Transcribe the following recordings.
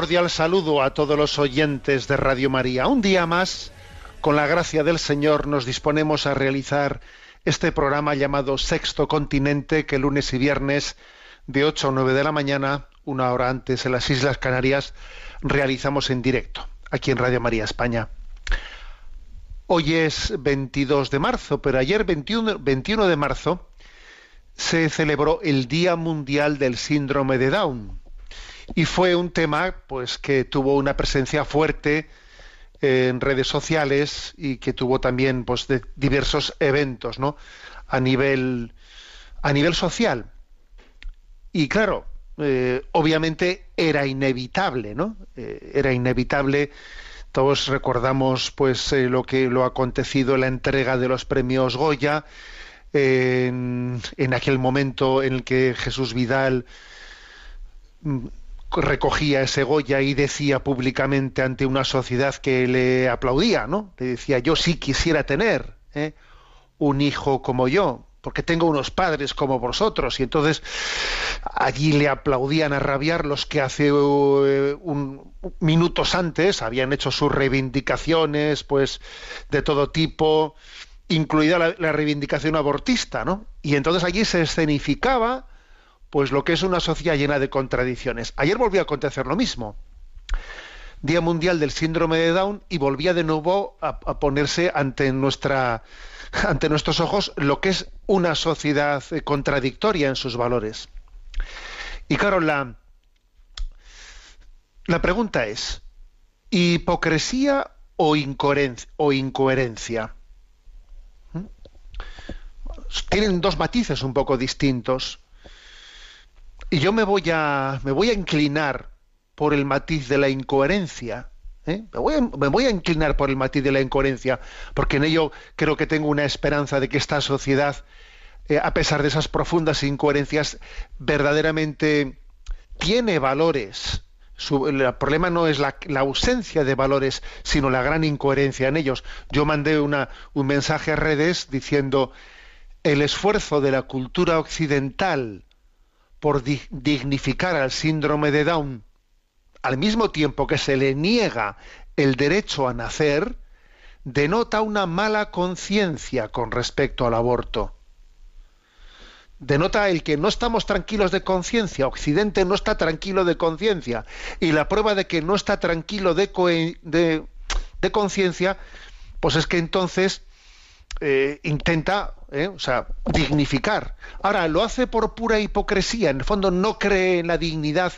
Cordial saludo a todos los oyentes de Radio María. Un día más, con la gracia del Señor, nos disponemos a realizar este programa llamado Sexto Continente, que lunes y viernes de 8 a 9 de la mañana, una hora antes en las Islas Canarias, realizamos en directo, aquí en Radio María España. Hoy es 22 de marzo, pero ayer 21, 21 de marzo se celebró el Día Mundial del Síndrome de Down y fue un tema pues que tuvo una presencia fuerte en redes sociales y que tuvo también pues diversos eventos no a nivel a nivel social. Y claro eh, obviamente era inevitable no Eh, era inevitable. Todos recordamos pues eh, lo que lo acontecido en la entrega de los premios Goya en, en aquel momento en el que Jesús Vidal mm, recogía ese Goya y decía públicamente ante una sociedad que le aplaudía, ¿no? Le decía, yo sí quisiera tener ¿eh? un hijo como yo, porque tengo unos padres como vosotros. Y entonces allí le aplaudían a rabiar los que hace eh, un, minutos antes habían hecho sus reivindicaciones, pues, de todo tipo, incluida la, la reivindicación abortista, ¿no? Y entonces allí se escenificaba pues lo que es una sociedad llena de contradicciones. Ayer volvió a acontecer lo mismo. Día Mundial del Síndrome de Down y volvía de nuevo a, ponerse ante nuestros ojos lo que es una sociedad eh, contradictoria en sus valores. Y claro, la, pregunta es, ¿hipocresía o, incoherencia? O incoherencia? ¿Mm? Tienen dos matices un poco distintos. Y yo me voy a, me voy a inclinar por el matiz de la incoherencia. ¿eh? Me, voy a, me, voy a, inclinar por el matiz de la incoherencia, porque en ello creo que tengo una esperanza de que esta sociedad, eh, a pesar de esas profundas incoherencias, verdaderamente tiene valores. El problema no es la, la, ausencia de valores, sino la gran incoherencia en ellos. Yo mandé una, un mensaje a redes diciendo el esfuerzo de la cultura occidental por dignificar al síndrome de Down, al mismo tiempo que se le niega el derecho a nacer, denota una mala conciencia con respecto al aborto. Denota el que no estamos tranquilos de conciencia, Occidente no está tranquilo de conciencia, y la prueba de que no está tranquilo de, conciencia, pues es que entonces eh, intenta ¿eh? o sea, dignificar. Ahora, lo hace por pura hipocresía. En el fondo no cree en la dignidad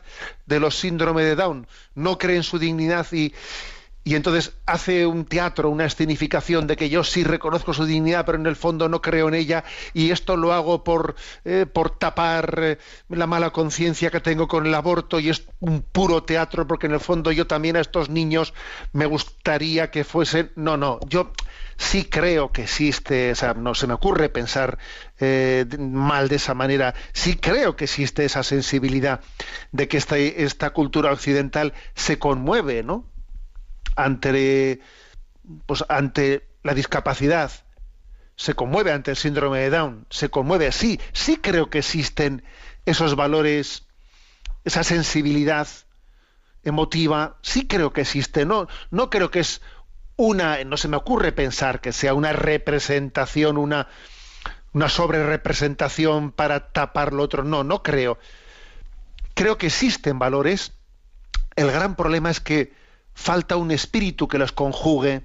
de los síndromes de Down, no cree en su dignidad y, y entonces hace un teatro, una escenificación de que yo sí reconozco su dignidad, pero en el fondo no creo en ella y esto lo hago por, eh, por tapar eh, la mala conciencia que tengo con el aborto y es un puro teatro porque en el fondo yo también a estos niños me gustaría que fuesen... No, no, yo sí creo que existe, o sea, no se me ocurre pensar eh, mal de esa manera, sí creo que existe esa sensibilidad de que esta, esta cultura occidental se conmueve, ¿no? ante, pues, ante la discapacidad, se conmueve ante el síndrome de Down, se conmueve, sí, sí creo que existen esos valores, esa sensibilidad emotiva, sí creo que existe, no, no creo que es una, no se me ocurre pensar que sea una representación, una, una sobrerepresentación para tapar lo otro, no, no creo. Creo que existen valores, el gran problema es que falta un espíritu que los conjugue,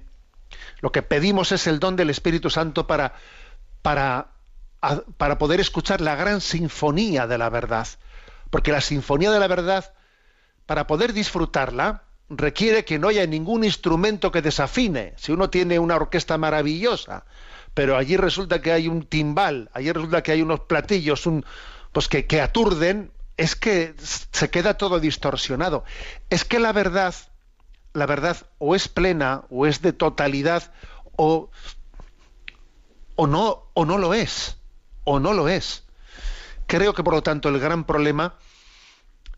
lo que pedimos es el don del Espíritu Santo para, para, para poder escuchar la gran sinfonía de la verdad. Porque la sinfonía de la verdad, para poder disfrutarla, requiere que no haya ningún instrumento que desafine. Si uno tiene una orquesta maravillosa, pero allí resulta que hay un timbal, allí resulta que hay unos platillos, un, pues que, aturden, es que se queda todo distorsionado. Es que la verdad la verdad o es plena o es de totalidad o, o, no, o no lo es, o no lo es. Creo que por lo tanto el gran problema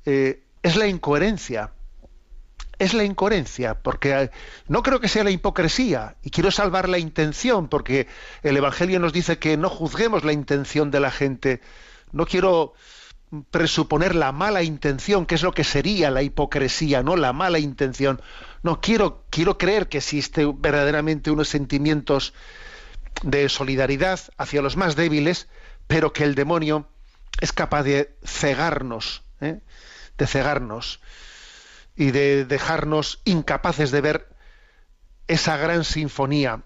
eh, es la incoherencia. Es la incoherencia, porque no creo que sea la hipocresía, y quiero salvar la intención, porque el Evangelio nos dice que no juzguemos la intención de la gente. No quiero presuponer la mala intención, que es lo que sería la hipocresía, ¿no? La mala intención. No, quiero, quiero creer que existe verdaderamente unos sentimientos de solidaridad hacia los más débiles, pero que el demonio es capaz de cegarnos, ¿eh? de cegarnos y de dejarnos incapaces de ver esa gran sinfonía,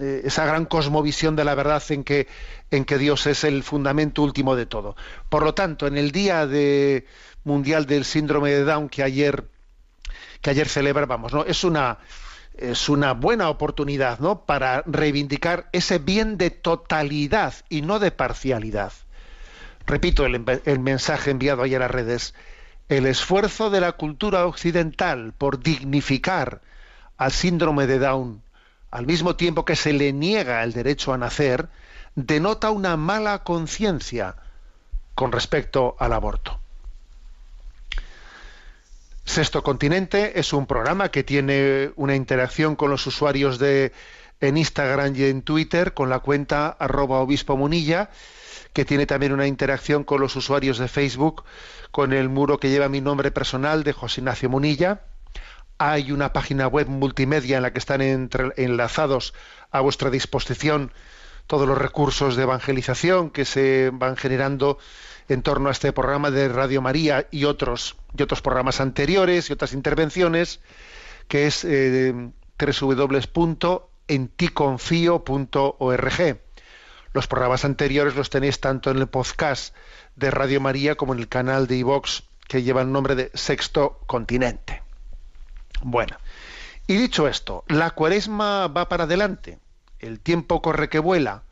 eh, esa gran cosmovisión de la verdad en que, en que Dios es el fundamento último de todo. Por lo tanto, en el Día de Mundial del Síndrome de Down que ayer que ayer celebrábamos, ¿no? Es una es una buena oportunidad, ¿no? Para reivindicar ese bien de totalidad y no de parcialidad. Repito el, el mensaje enviado ayer a redes. El esfuerzo de la cultura occidental por dignificar al síndrome de Down, al mismo tiempo que se le niega el derecho a nacer, denota una mala conciencia con respecto al aborto. Sexto Continente es un programa que tiene una interacción con los usuarios de en Instagram y en Twitter con la cuenta arroba obispo munilla, que tiene también una interacción con los usuarios de Facebook con el muro que lleva mi nombre personal de José Ignacio Munilla. Hay una página web multimedia en la que están enlazados a vuestra disposición todos los recursos de evangelización que se van generando en torno a este programa de Radio María y otros, y otros programas anteriores y otras intervenciones, que es eh, www.enticonfio.org. Los programas anteriores los tenéis tanto en el podcast de Radio María como en el canal de iVox que lleva el nombre de Sexto Continente. Bueno, y dicho esto, la cuaresma va para adelante, el tiempo corre que vuela,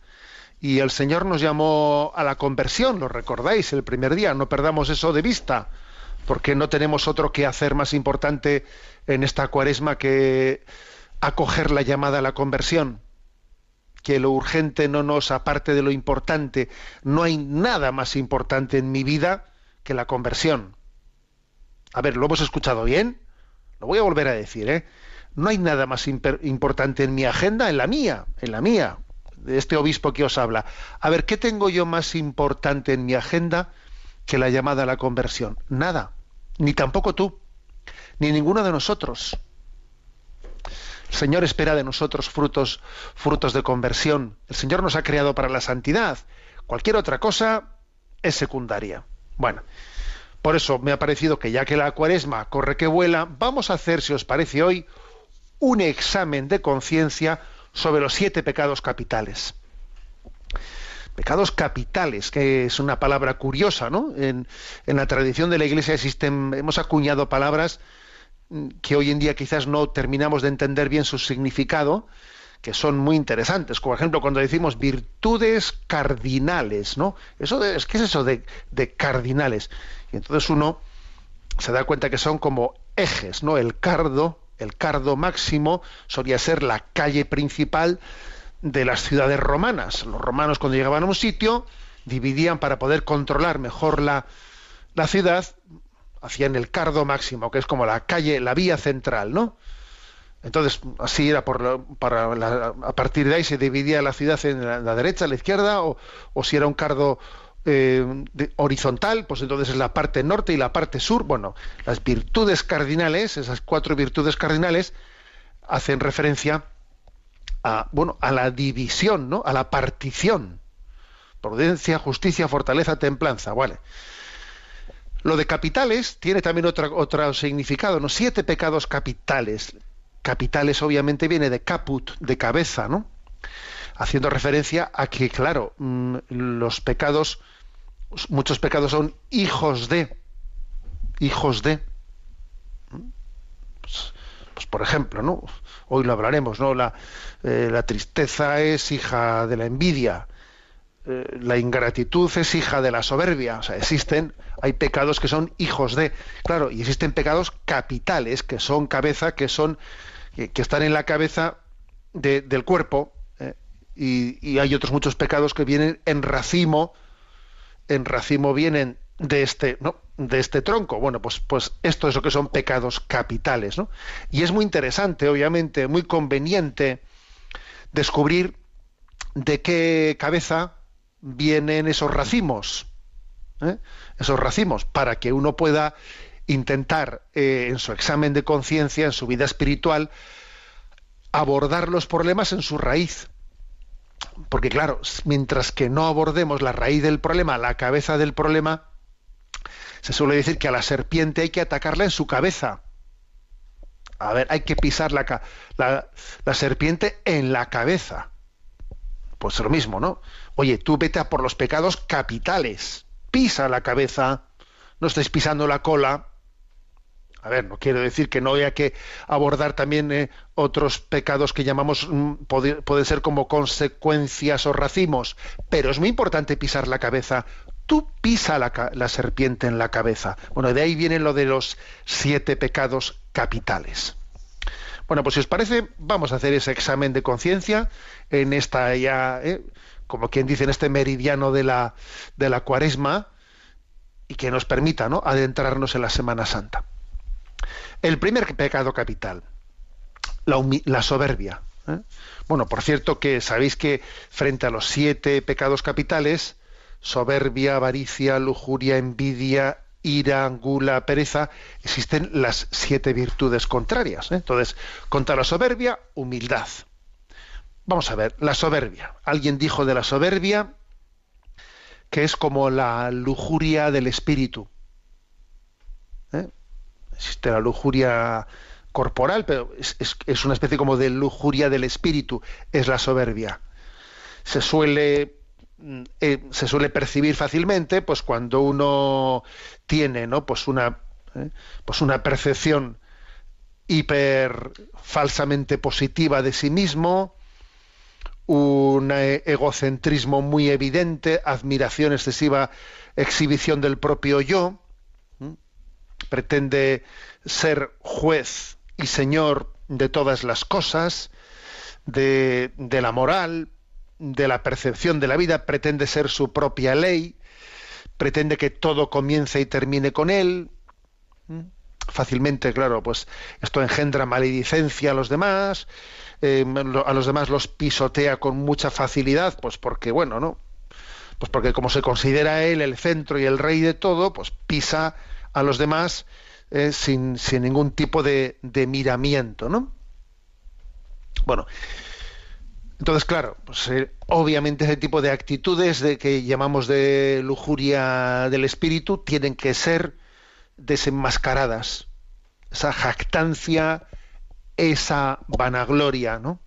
y el Señor nos llamó a la conversión, lo recordáis el primer día, no perdamos eso de vista, porque no tenemos otro que hacer más importante en esta cuaresma que acoger la llamada a la conversión. Que lo urgente no nos aparte de lo importante. No hay nada más importante en mi vida que la conversión. A ver, ¿lo hemos escuchado bien? Lo voy a volver a decir, ¿eh? No hay nada más importante en mi agenda, en la mía, en la mía, de este obispo que os habla. A ver, ¿qué tengo yo más importante en mi agenda que la llamada a la conversión? Nada, ni tampoco tú, ni ninguno de nosotros. El Señor espera de nosotros frutos, frutos de conversión. El Señor nos ha creado para la santidad. Cualquier otra cosa es secundaria. Bueno, por eso me ha parecido que ya que la cuaresma corre que vuela, vamos a hacer, si os parece hoy, un examen de conciencia sobre los siete pecados capitales. Pecados capitales, que es una palabra curiosa, ¿no? En, la tradición de la Iglesia existen, hemos acuñado palabras que hoy en día quizás no terminamos de entender bien su significado, que son muy interesantes. Por ejemplo, cuando decimos virtudes cardinales, ¿no? Eso ¿Qué es eso de, de cardinales? Y entonces uno se da cuenta que son como ejes, ¿no? El cardo, el cardo máximo solía ser la calle principal de las ciudades romanas. Los romanos cuando llegaban a un sitio dividían para poder controlar mejor la, la ciudad, hacían el cardo máximo, que es como la calle, la vía central, ¿no? Entonces, así era por para la- a partir de ahí se dividía la ciudad en la, la derecha, la izquierda, o, o si era un cardo eh, de- horizontal, pues entonces es la parte norte y la parte sur. Bueno, las virtudes cardinales, esas cuatro virtudes cardinales, hacen referencia a, bueno, a la división, ¿no? A la partición. Prudencia, justicia, fortaleza, templanza. Vale. Lo de capitales tiene también otra, otro significado, ¿no? Siete pecados capitales. Capitales obviamente viene de caput, de cabeza, ¿no? Haciendo referencia a que, claro, mm, los pecados, muchos pecados son hijos de, hijos de. Pues, pues, por ejemplo, ¿no? Hoy lo hablaremos, ¿no? La, eh, la tristeza es hija de la envidia, eh, la ingratitud es hija de la soberbia. O sea, existen, hay pecados que son hijos de. Claro, y existen pecados capitales, que son cabeza, que son, que, están en la cabeza de- del cuerpo. eh, y, y hay otros muchos pecados que vienen en racimo, en racimo vienen de este, ¿no? de este tronco. Bueno, pues, pues esto es lo que son pecados capitales, ¿no? Y es muy interesante, obviamente, muy conveniente descubrir de qué cabeza vienen esos racimos, ¿eh? esos racimos, para que uno pueda intentar eh, en su examen de conciencia, en su vida espiritual, abordar los problemas en su raíz. Porque claro, mientras que no abordemos la raíz del problema, la cabeza del problema, se suele decir que a la serpiente hay que atacarla en su cabeza. A ver, hay que pisar la, la, la serpiente en la cabeza. Pues lo mismo, ¿no? Oye, tú vete a por los pecados capitales. Pisa la cabeza, no estés pisando la cola. A ver, no quiero decir que no haya que abordar también eh, otros pecados que llamamos, mm, puede, puede ser como consecuencias o racimos, pero es muy importante pisar la cabeza. Tú pisa la, la serpiente en la cabeza. Bueno, de ahí viene lo de los siete pecados capitales. Bueno, pues si os parece, vamos a hacer ese examen de conciencia en esta ya, eh, como quien dice, en este meridiano de la, de la cuaresma y que nos permita ¿no? adentrarnos en la Semana Santa. El primer pecado capital, la, la soberbia. ¿eh? Bueno, por cierto que sabéis que frente a los siete pecados capitales, soberbia, avaricia, lujuria, envidia, ira, gula, pereza, existen las siete virtudes contrarias. ¿eh? Entonces, contra la soberbia, humildad. Vamos a ver, la soberbia. Alguien dijo de la soberbia que es como la lujuria del espíritu. ¿eh? Existe la lujuria corporal, pero es, una especie como de lujuria del espíritu, es la soberbia. Se suele mm, eh, se suele percibir fácilmente pues cuando uno tiene no pues una eh, pues una percepción hiper falsamente positiva de sí mismo un eh, egocentrismo muy evidente admiración excesiva exhibición del propio yo pretende ser juez y señor de todas las cosas de, la moral de la percepción de la vida, pretende ser su propia ley, pretende que todo comience y termine con él. Fácilmente, claro, pues esto engendra maledicencia a los demás, eh, a los demás los pisotea con mucha facilidad, pues porque, bueno, ¿no? Pues porque como se considera él el centro y el rey de todo, pues pisa a los demás eh, sin, sin ningún tipo de, de miramiento, ¿no? Bueno, entonces, claro, pues, eh, obviamente ese tipo de actitudes de que llamamos de lujuria del espíritu tienen que ser desenmascaradas. Esa jactancia, esa vanagloria, ¿no?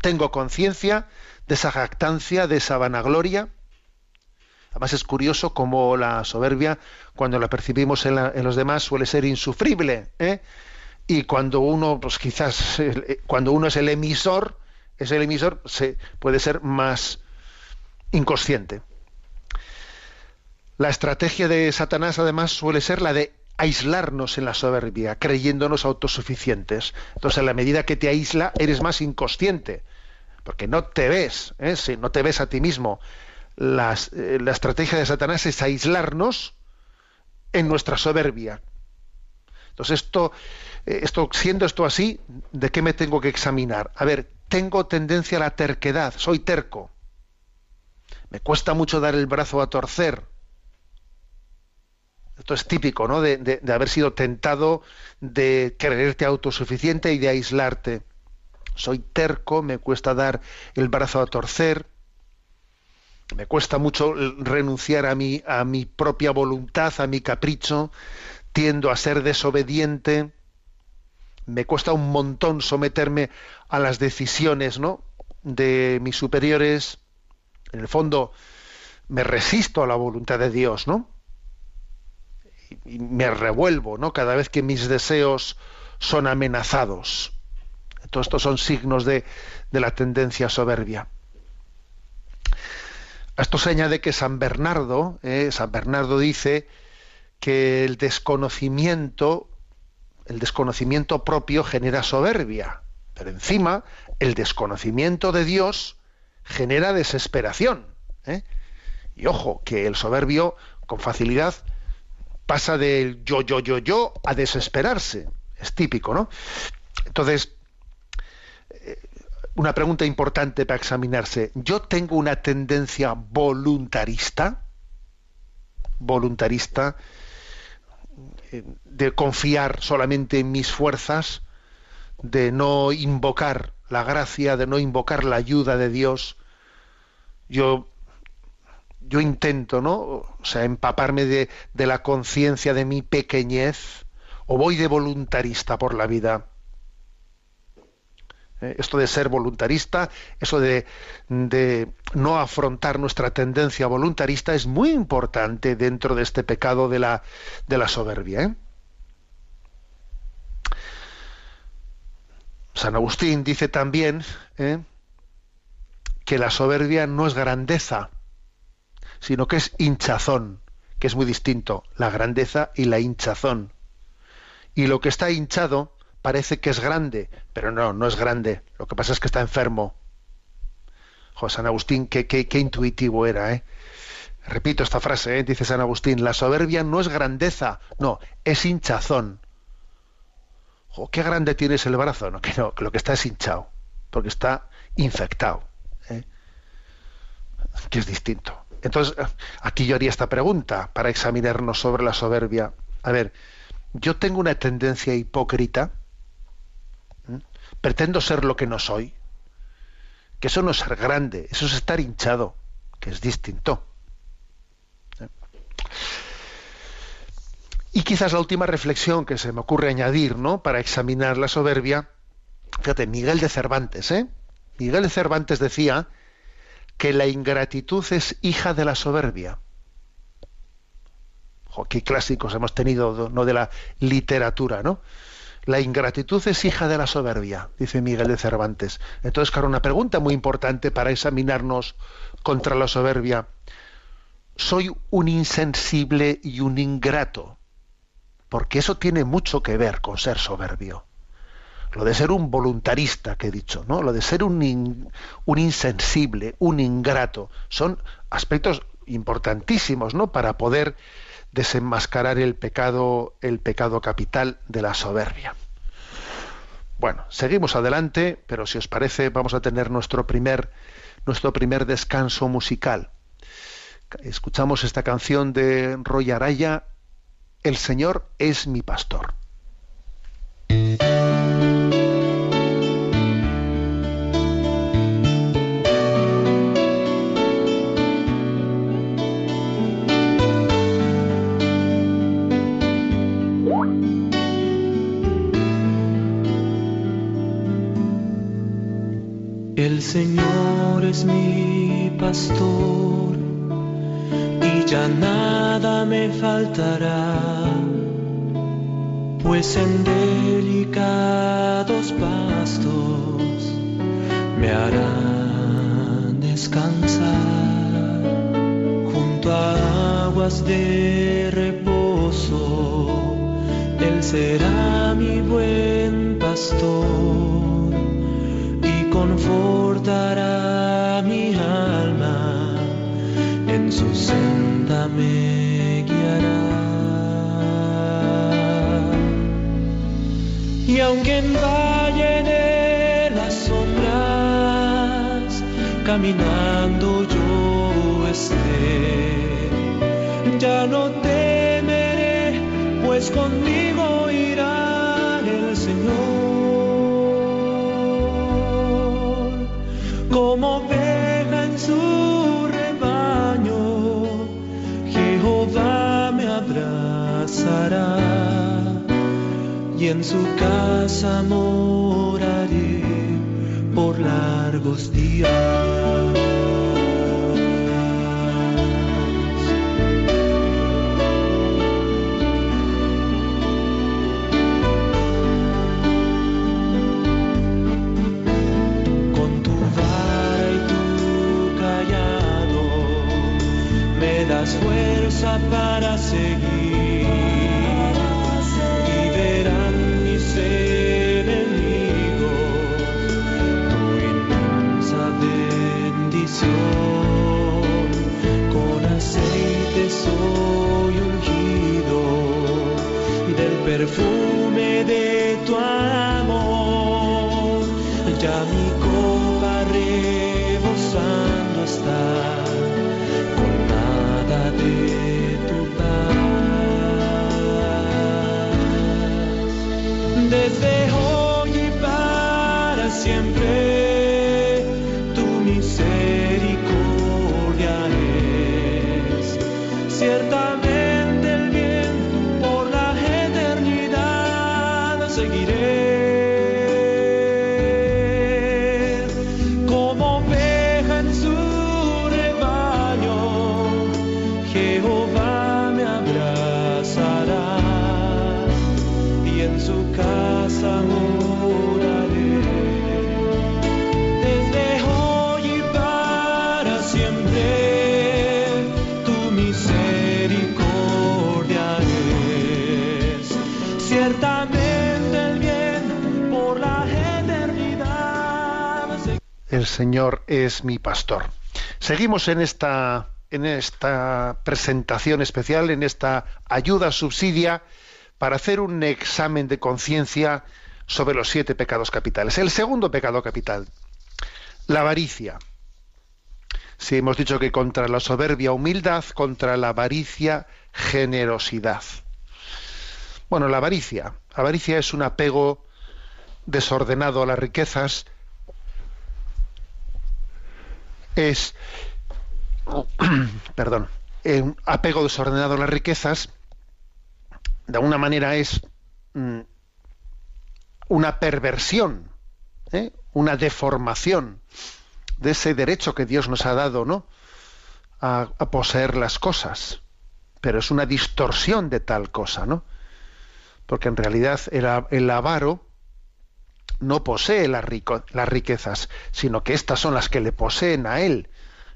Tengo conciencia de esa jactancia, de esa vanagloria. Además es curioso cómo la soberbia, cuando la percibimos en, la- en los demás, suele ser insufrible. ¿eh? Y cuando uno, pues quizás, eh, cuando uno es el emisor, es el emisor, se, puede ser más inconsciente. La estrategia de Satanás, además, suele ser la de aislarnos en la soberbia, creyéndonos autosuficientes. Entonces, en la medida que te aísla, eres más inconsciente, porque no te ves, ¿eh? Sí, no te ves a ti mismo. Las- eh, la estrategia de Satanás es aislarnos en nuestra soberbia. Entonces, esto, eh, esto, siendo esto así, ¿de qué me tengo que examinar? A ver, tengo tendencia a la terquedad, soy terco. Me cuesta mucho dar el brazo a torcer. Esto es típico, ¿no? De, haber sido tentado de creerte autosuficiente y de aislarte. Soy terco, me cuesta dar el brazo a torcer me cuesta mucho renunciar a mi, a mi propia voluntad, a mi capricho, tiendo a ser desobediente, me cuesta un montón someterme a las decisiones ¿no? de mis superiores. En el fondo, me resisto a la voluntad de Dios, ¿no? Y, me revuelvo, ¿no? Cada vez que mis deseos son amenazados. Todos estos son signos de, de la tendencia soberbia. A esto se añade que San Bernardo, eh, San Bernardo dice que el desconocimiento, el desconocimiento propio genera soberbia, pero encima el desconocimiento de Dios genera desesperación. ¿eh? Y ojo, que el soberbio con facilidad pasa del yo, yo, yo, yo a desesperarse. Es típico, ¿no? Entonces, una pregunta importante para examinarse. ¿Yo tengo una tendencia voluntarista? Voluntarista eh, de confiar solamente en mis fuerzas, de no invocar la gracia, de no invocar la ayuda de Dios. Yo, yo intento, ¿no? O sea, empaparme de, de la conciencia de mi pequeñez, o voy de voluntarista por la vida. Eh, esto de ser voluntarista, eso de, no afrontar nuestra tendencia voluntarista es muy importante dentro de este pecado de la, de la soberbia. ¿eh? San Agustín dice también ¿eh? que la soberbia no es grandeza, sino que es hinchazón, que es muy distinto, la grandeza y la hinchazón. Y lo que está hinchado parece que es grande, pero no, no es grande. Lo que pasa es que está enfermo. José San Agustín, qué, qué, intuitivo era, ¿eh? Repito esta frase, ¿eh? dice San Agustín, la soberbia no es grandeza, no, es hinchazón. qué grande tienes el brazo, no, que no, lo que está es hinchado, porque está infectado, ¿eh? que es distinto. Entonces, aquí yo haría esta pregunta para examinarnos sobre la soberbia. A ver, yo tengo una tendencia hipócrita, pretendo ser lo que no soy, que eso no es ser grande, eso es estar hinchado, que es distinto. ¿Eh? Y quizás la última reflexión que se me ocurre añadir, ¿no? Para examinar la soberbia, fíjate, Miguel de Cervantes, ¿eh? Miguel de Cervantes decía que la ingratitud es hija de la soberbia. qué clásicos hemos tenido, ¿no? De la literatura, ¿no? La ingratitud es hija de la soberbia, dice Miguel de Cervantes. Entonces, claro, una pregunta muy importante para examinarnos contra la soberbia. ¿Soy un insensible y un ingrato? Porque eso tiene mucho que ver con ser soberbio. Lo de ser un voluntarista que he dicho, ¿no? Lo de ser un, un insensible, un ingrato, son aspectos importantísimos, ¿no? Para poder desenmascarar el pecado, el pecado capital de la soberbia. Bueno, seguimos adelante, pero si os parece, vamos a tener nuestro primer, nuestro primer descanso musical. Escuchamos esta canción de Roy Araya, El Señor es mi pastor. El Señor es mi pastor y ya nada me faltará, pues en delicados pastos me harán descansar junto a aguas de reposo. Él será mi buen pastor mi alma, en su senda me guiará. Y aunque en valle de las sombras, caminando yo esté, ya no temeré, pues conmigo y en su casa moraré por largos días. Señor es mi pastor. Seguimos en esta, en esta presentación especial, en esta ayuda subsidia para hacer un examen de conciencia sobre los siete pecados capitales. El segundo pecado capital, la avaricia. Si hemos dicho que contra la soberbia humildad, contra la avaricia generosidad. Bueno, la avaricia. Avaricia es un apego desordenado a las riquezas, es, perdón, eh, un apego desordenado a las riquezas, de alguna manera es mm, una perversión, ¿eh? una deformación de ese derecho que Dios nos ha dado, ¿no? A, poseer las cosas. Pero es una distorsión de tal cosa, ¿no? Porque en realidad el avaro no posee las, riquezas, sino que estas son las que le poseen a él.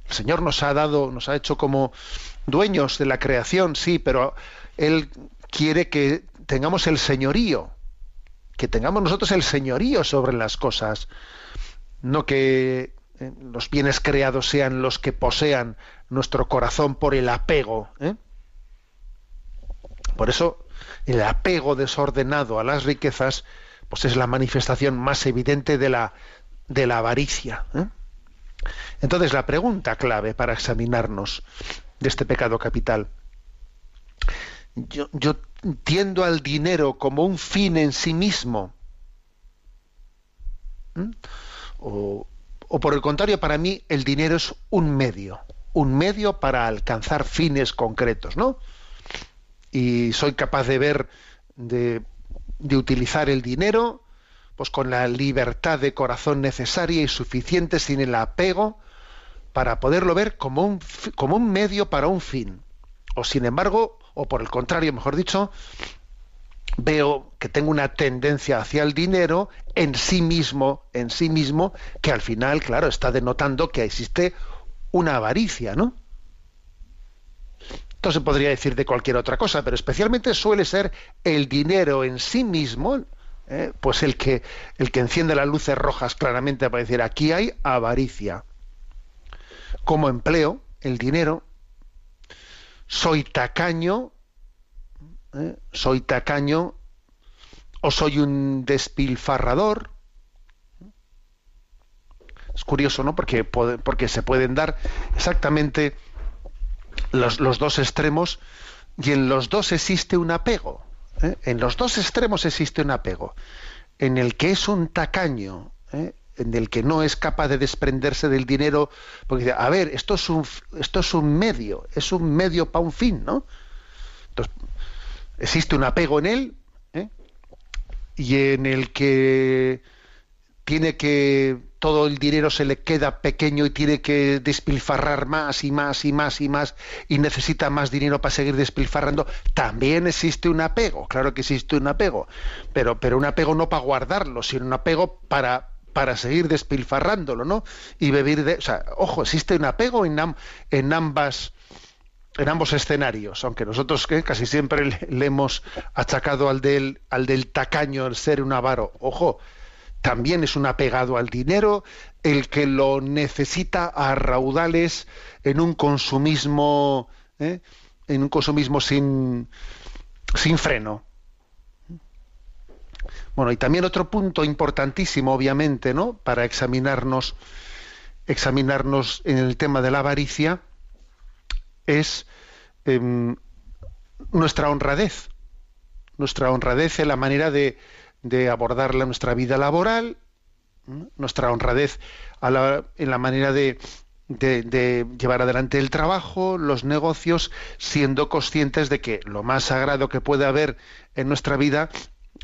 El Señor nos ha dado, nos ha hecho como dueños de la creación, sí, pero Él quiere que tengamos el señorío, que tengamos nosotros el señorío sobre las cosas, no que eh, los bienes creados sean los que posean nuestro corazón por el apego. ¿eh? Por eso el apego desordenado a las riquezas pues es la manifestación más evidente de la, de la avaricia. ¿eh? Entonces la pregunta clave para examinarnos de este pecado capital. Yo, yo tiendo al dinero como un fin en sí mismo. ¿Mm? O, o por el contrario, para mí el dinero es un medio, un medio para alcanzar fines concretos, ¿no? Y soy capaz de ver, de, de utilizar el dinero, pues con la libertad de corazón necesaria y suficiente, sin el apego, para poderlo ver como un, como un medio para un fin. O sin embargo, o por el contrario, mejor dicho, veo que tengo una tendencia hacia el dinero en sí mismo, en sí mismo, que al final, claro, está denotando que existe una avaricia, ¿no? Esto se podría decir de cualquier otra cosa, pero especialmente suele ser el dinero en sí mismo, ¿eh? pues el que, el que enciende las luces rojas claramente para decir aquí hay avaricia. Como empleo el dinero, soy tacaño, ¿eh? soy tacaño o soy un despilfarrador. Es curioso, ¿no? Porque, porque se pueden dar exactamente los, los dos extremos y en los dos existe un apego. ¿eh? En los dos extremos existe un apego. En el que es un tacaño, ¿eh? en el que no es capaz de desprenderse del dinero, porque dice, a ver, esto es un, esto es un medio, es un medio para un fin, ¿no? Entonces, existe un apego en él ¿eh? y en el que tiene que todo el dinero se le queda pequeño y tiene que despilfarrar más y más y más y más y necesita más dinero para seguir despilfarrando, también existe un apego, claro que existe un apego, pero, pero un apego no para guardarlo, sino un apego para, para seguir despilfarrándolo, ¿no? Y vivir de... O sea, ojo, existe un apego en, am- en ambas en ambos escenarios, aunque nosotros casi siempre le, le hemos achacado al del, al del tacaño el ser un avaro. Ojo, también es un apegado al dinero el que lo necesita a raudales en un consumismo, ¿eh? en un consumismo sin, sin freno. Bueno, y también otro punto importantísimo, obviamente, ¿no? Para examinarnos, examinarnos en el tema de la avaricia, es em, nuestra honradez. Nuestra honradez en la manera de, de abordar la- nuestra vida laboral, nuestra honradez a la- en la manera de, de- llevar adelante el trabajo, los negocios, siendo conscientes de que lo más sagrado que puede haber en nuestra vida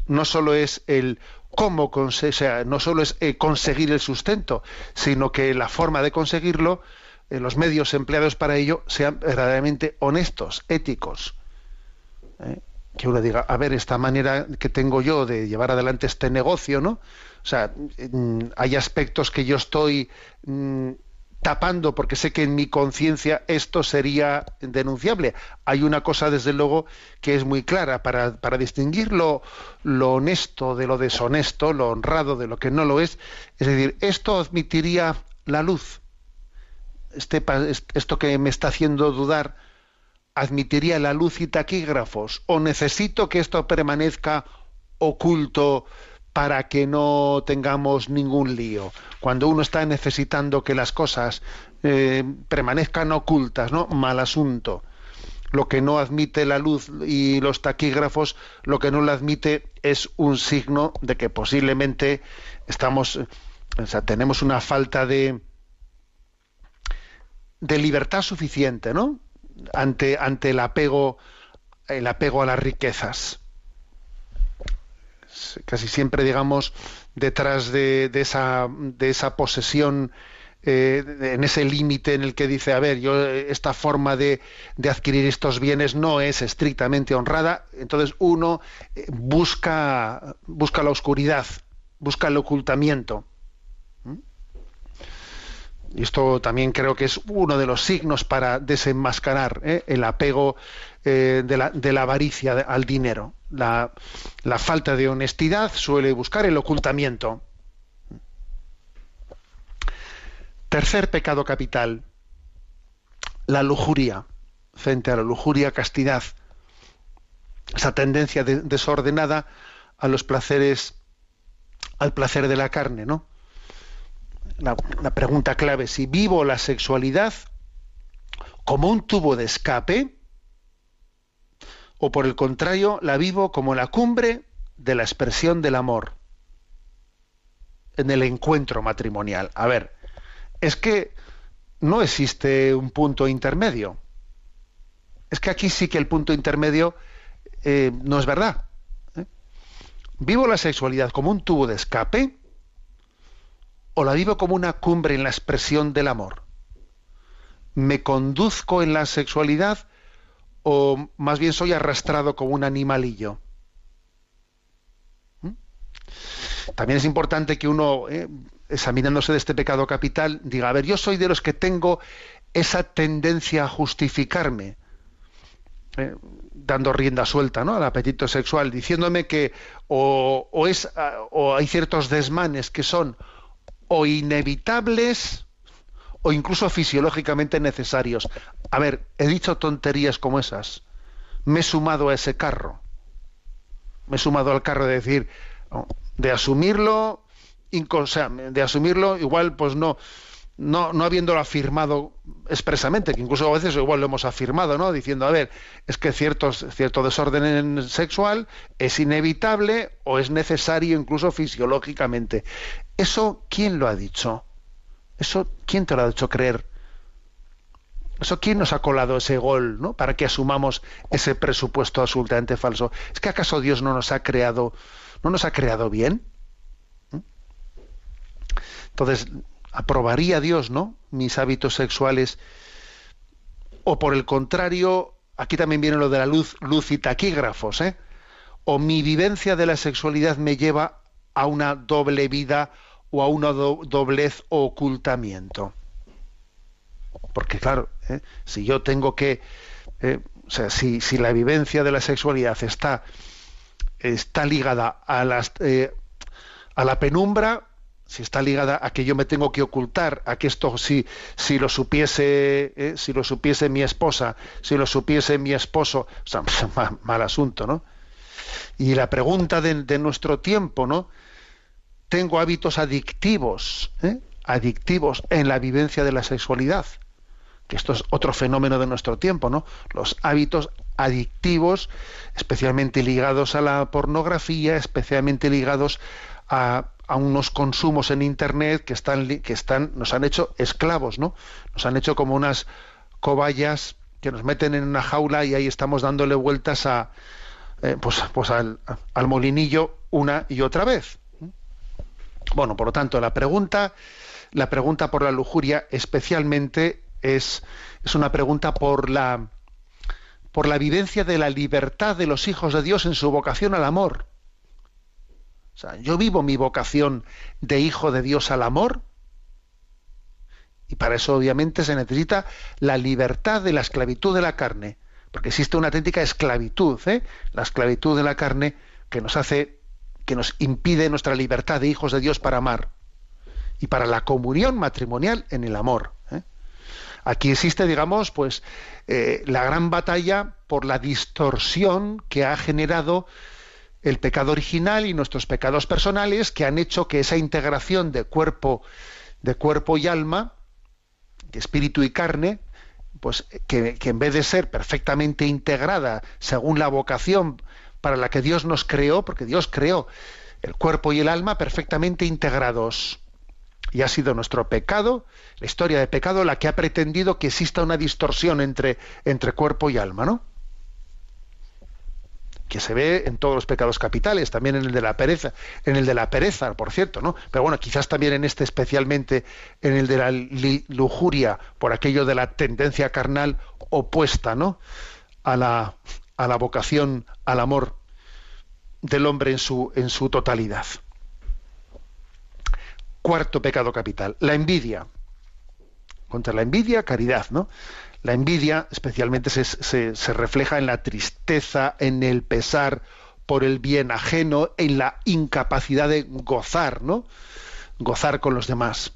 no solo es el cómo o sea, no solo es eh, conseguir el sustento, sino que la forma de conseguirlo, eh, los medios empleados para ello sean verdaderamente honestos, éticos. ¿eh? Que uno diga, a ver, esta manera que tengo yo de llevar adelante este negocio, ¿no? O sea, mm, hay aspectos que yo estoy mm, tapando porque sé que en mi conciencia esto sería denunciable. Hay una cosa, desde luego, que es muy clara para, para distinguir lo, lo honesto de lo deshonesto, lo honrado de lo que no lo es. Es decir, esto admitiría la luz. Este, esto que me está haciendo dudar admitiría la luz y taquígrafos o necesito que esto permanezca oculto para que no tengamos ningún lío. Cuando uno está necesitando que las cosas eh, permanezcan ocultas, ¿no? Mal asunto. Lo que no admite la luz y los taquígrafos, lo que no lo admite es un signo de que posiblemente estamos, o sea, tenemos una falta de, de libertad suficiente, ¿no? Ante, ante el apego, el apego a las riquezas. Casi siempre, digamos, detrás de, de esa, de esa posesión, eh, en ese límite en el que dice, a ver, yo esta forma de, de adquirir estos bienes no es estrictamente honrada, entonces uno eh, busca, busca la oscuridad, busca el ocultamiento. Y esto también creo que es uno de los signos para desenmascarar ¿eh? el apego eh, de, la, de la avaricia al dinero. La, la falta de honestidad suele buscar el ocultamiento. Tercer pecado capital, la lujuria. Frente a la lujuria, castidad. Esa tendencia de- desordenada a los placeres, al placer de la carne, ¿no? La, pregunta clave, si vivo la sexualidad como un tubo de escape o por el contrario la vivo como la cumbre de la expresión del amor en el encuentro matrimonial. A ver, es que no existe un punto intermedio. Es que aquí sí que el punto intermedio eh, no es verdad. ¿eh? ¿Vivo la sexualidad como un tubo de escape? O la vivo como una cumbre en la expresión del amor? ¿Me conduzco en la sexualidad o más bien soy arrastrado como un animalillo? ¿Mm? También es importante que uno, eh, examinándose de este pecado capital, diga, a ver, yo soy de los que tengo esa tendencia a justificarme, eh, dando rienda suelta ¿no? al apetito sexual, diciéndome que o, es, ah, o hay ciertos desmanes que son o inevitables o incluso fisiológicamente necesarios. A ver, he dicho tonterías como esas. Me he sumado a ese carro. me he sumado al carro de decir, de asumirlo, o sea, de asumirlo, igual pues no, no, no habiéndolo afirmado expresamente, que incluso a veces igual lo hemos afirmado, ¿no? Diciendo, a ver, es que ciertos, cierto desorden en- sexual es inevitable o es necesario incluso fisiológicamente. ¿Eso quién lo ha dicho? ¿Eso quién te lo ha hecho creer? ¿Eso quién nos ha colado ese gol, ¿no? Para que asumamos ese presupuesto absolutamente falso. ¿Es que acaso Dios no nos ha creado, no nos ha creado bien? ¿Mm? Entonces, ¿aprobaría Dios, no? Mis hábitos sexuales. O por el contrario, aquí también viene lo de la luz, luz y taquígrafos, ¿eh? O mi vivencia de la sexualidad me lleva a una doble vida o a una do- doblez o ocultamiento. Porque claro, ¿eh? si yo tengo que, eh, o sea, si, si la vivencia de la sexualidad está, está ligada a, las, eh, a la penumbra, si está ligada a que yo me tengo que ocultar, a que esto si, si lo supiese, eh, si lo supiese mi esposa, si lo supiese mi esposo, o sea, mal, asunto, ¿no? Y la pregunta de, de nuestro tiempo, ¿no? Tengo hábitos adictivos, ¿eh? adictivos en la vivencia de la sexualidad que esto es otro fenómeno de nuestro tiempo, ¿no? Los hábitos adictivos, especialmente ligados a la pornografía, especialmente ligados a, a unos consumos en internet que están que están nos han hecho esclavos, ¿no? Nos han hecho como unas cobayas que nos meten en una jaula y ahí estamos dándole vueltas a eh, pues, pues al, al molinillo una y otra vez. Bueno, por lo tanto, la pregunta, la pregunta por la lujuria especialmente es, es una pregunta por la, por la vivencia de la libertad de los hijos de Dios en su vocación al amor. O sea, yo vivo mi vocación de hijo de Dios al amor y para eso obviamente se necesita la libertad de la esclavitud de la carne, porque existe una auténtica esclavitud, ¿eh? la esclavitud de la carne que nos hace, que nos impide nuestra libertad de hijos de Dios para amar y para la comunión matrimonial en el amor. ¿eh? Aquí existe, digamos, pues eh, la gran batalla por la distorsión que ha generado el pecado original y nuestros pecados personales que han hecho que esa integración de cuerpo, de cuerpo y alma, de espíritu y carne, pues que, en vez de ser perfectamente integrada según la vocación para la que Dios nos creó, porque Dios creó el cuerpo y el alma perfectamente integrados. Y ha sido nuestro pecado, la historia de pecado, la que ha pretendido que exista una distorsión entre, entre cuerpo y alma, ¿no? Que se ve en todos los pecados capitales, también en el de la pereza, en el de la pereza, por cierto, ¿no? Pero bueno, quizás también en este especialmente en el de la lujuria, por aquello de la tendencia carnal opuesta, ¿no? A la, a la vocación, al amor del hombre en su, en su totalidad. Cuarto pecado capital, la envidia. Contra la envidia, caridad, ¿no? La envidia especialmente se, refleja en la tristeza, en el pesar por el bien ajeno, en la incapacidad de gozar, ¿no? Gozar con los demás.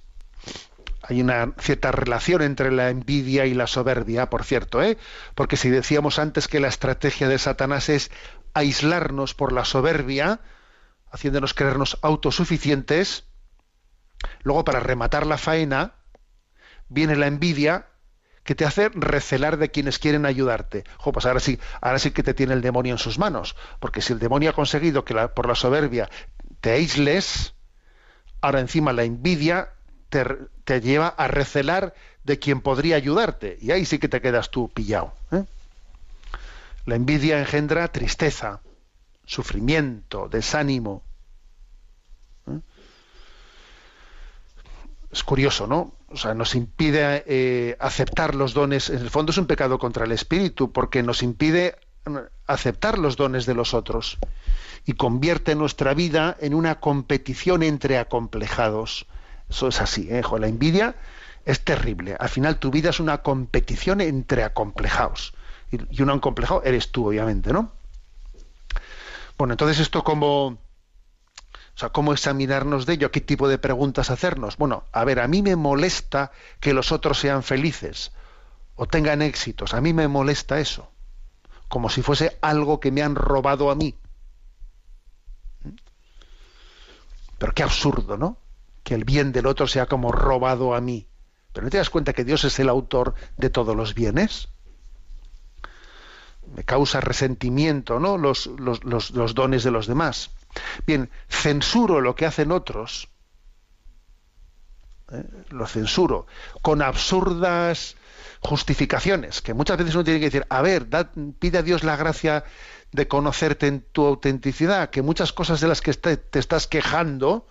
Hay una cierta relación entre la envidia y la soberbia, por cierto, ¿eh? Porque si decíamos antes que la estrategia de Satanás es aislarnos por la soberbia, haciéndonos creernos autosuficientes, luego para rematar la faena, viene la envidia que te hace recelar de quienes quieren ayudarte. Pues ahora sí, ahora sí que te tiene el demonio en sus manos, porque si el demonio ha conseguido que la- por la soberbia te aísles, ahora encima la envidia te, te lleva a recelar de quien podría ayudarte, y ahí sí que te quedas tú pillado. ¿eh? La envidia engendra tristeza, sufrimiento, desánimo. ¿eh? Es curioso, ¿no? O sea, nos impide eh, aceptar los dones. En el fondo es un pecado contra el espíritu, porque nos impide mm, aceptar los dones de los otros y convierte nuestra vida en una competición entre acomplejados. Eso es así, ¿eh? La envidia es terrible. Al final tu vida es una competición entre acomplejados. Y, y un acomplejado eres tú, obviamente, ¿no? Bueno, entonces esto como... O sea, ¿cómo examinarnos de ello? ¿Qué tipo de preguntas hacernos? Bueno, a ver, a mí me molesta que los otros sean felices o tengan éxitos. A mí me molesta eso. Como si fuese algo que me han robado a mí. qué absurdo, ¿no? Que el bien del otro sea como robado a mí. Pero ¿no te das cuenta que Dios es el autor de todos los bienes? Me causa resentimiento, ¿no? Los, los dones de los demás. Bien, censuro lo que hacen otros. ¿eh? Lo censuro. Con absurdas justificaciones, que muchas veces uno tiene que decir, a ver, pide a Dios la gracia de conocerte en tu autenticidad, que muchas cosas de las que te estás quejando